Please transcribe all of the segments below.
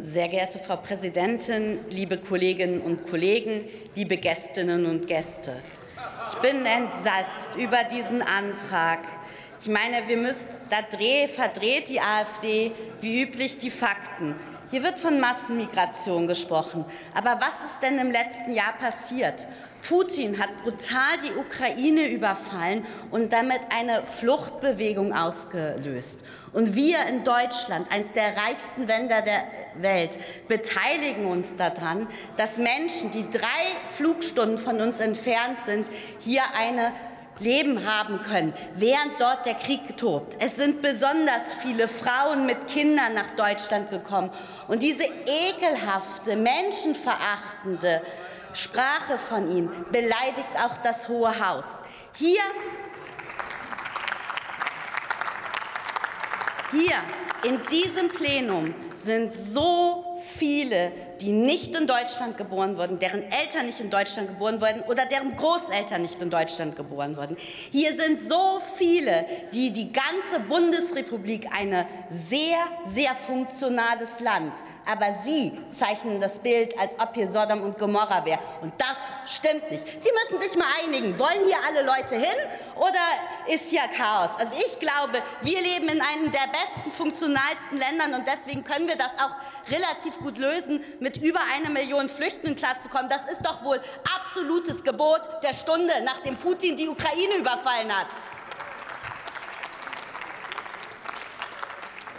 Sehr geehrte Frau Präsidentin, liebe Kolleginnen und Kollegen, liebe Gästinnen und Gäste. Ich bin entsetzt über diesen Antrag. Ich meine, wir müssen, da dreh, verdreht die AfD wie üblich die Fakten. Hier wird von Massenmigration gesprochen. Aber was ist denn im letzten Jahr passiert? Putin hat brutal die Ukraine überfallen und damit eine Fluchtbewegung ausgelöst. Und wir in Deutschland, eines der reichsten Länder der Welt, beteiligen uns daran, dass Menschen, die drei Flugstunden von uns entfernt sind, hier eine Leben haben können, während dort der Krieg tobt. Es sind besonders viele Frauen mit Kindern nach Deutschland gekommen. Und diese ekelhafte, menschenverachtende Sprache von ihnen beleidigt auch das Hohe Haus. Hier, hier in diesem Plenum sind so viele die nicht in Deutschland geboren wurden, deren Eltern nicht in Deutschland geboren wurden oder deren Großeltern nicht in Deutschland geboren wurden. Hier sind so viele, die die ganze Bundesrepublik eine sehr, sehr funktionales Land, aber Sie zeichnen das Bild, als ob hier Sodom und Gomorra wäre. Und das stimmt nicht. Sie müssen sich mal einigen. Wollen hier alle Leute hin oder ist hier Chaos? Also ich glaube, wir leben in einem der besten, funktionalsten Ländern und deswegen können wir das auch relativ gut lösen mit über einer Million Flüchtlingen klarzukommen, das ist doch wohl absolutes Gebot der Stunde, nachdem Putin die Ukraine überfallen hat.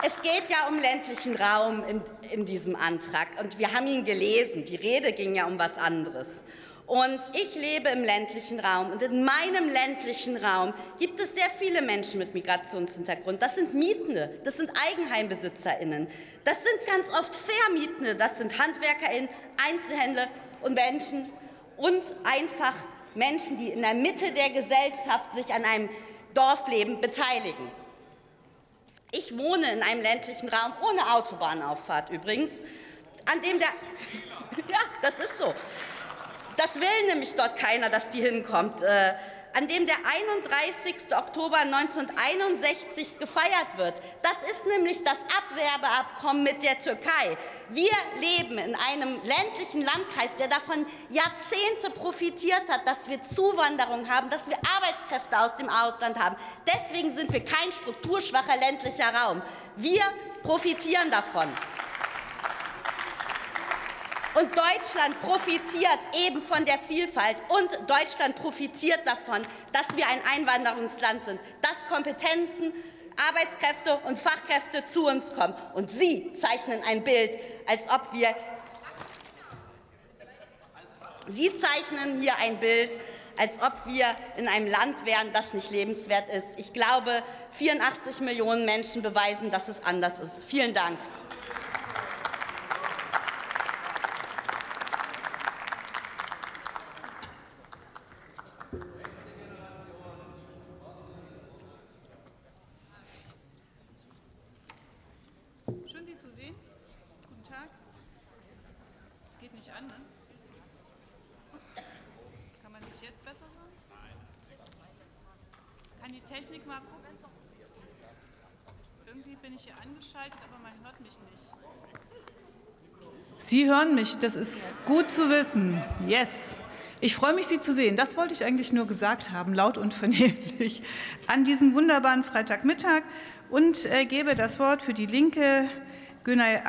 Es geht ja um ländlichen Raum in, in, diesem Antrag. Und wir haben ihn gelesen. Die Rede ging ja um was anderes. Und ich lebe im ländlichen Raum. Und in meinem ländlichen Raum gibt es sehr viele Menschen mit Migrationshintergrund. Das sind Mietende, das sind EigenheimbesitzerInnen. Das sind ganz oft Vermietende, das sind HandwerkerInnen, Einzelhändler und Menschen und einfach Menschen, die in der Mitte der Gesellschaft sich an einem Dorfleben beteiligen. Ich wohne in einem ländlichen Raum ohne Autobahnauffahrt übrigens, an dem der ja, das ist so. Das will nämlich dort keiner, dass die hinkommt. Äh, an dem der 31. Oktober 1961 gefeiert wird. Das ist nämlich das Abwerbeabkommen mit der Türkei. Wir leben in einem ländlichen Landkreis, der davon Jahrzehnte profitiert hat, dass wir Zuwanderung haben, dass wir Arbeitskräfte aus dem Ausland haben. Deswegen sind wir kein strukturschwacher ländlicher Raum. Wir profitieren davon. Und Deutschland profitiert eben von der Vielfalt. Und Deutschland profitiert davon, dass wir ein Einwanderungsland sind, dass Kompetenzen, Arbeitskräfte und Fachkräfte zu uns kommen. Und Sie zeichnen ein Bild, als ob wir Sie zeichnen hier ein Bild, als ob wir in einem Land wären, das nicht lebenswert ist. Ich glaube, 84 Millionen Menschen beweisen, dass es anders ist. Vielen Dank. Technik mal gucken? Irgendwie bin ich hier angeschaltet, aber man hört mich nicht. Sie hören mich, das ist gut zu wissen. Yes. Ich freue mich, Sie zu sehen. Das wollte ich eigentlich nur gesagt haben, laut und vernehmlich, an diesem wunderbaren Freitagmittag und äh, gebe das Wort für die Linke Günay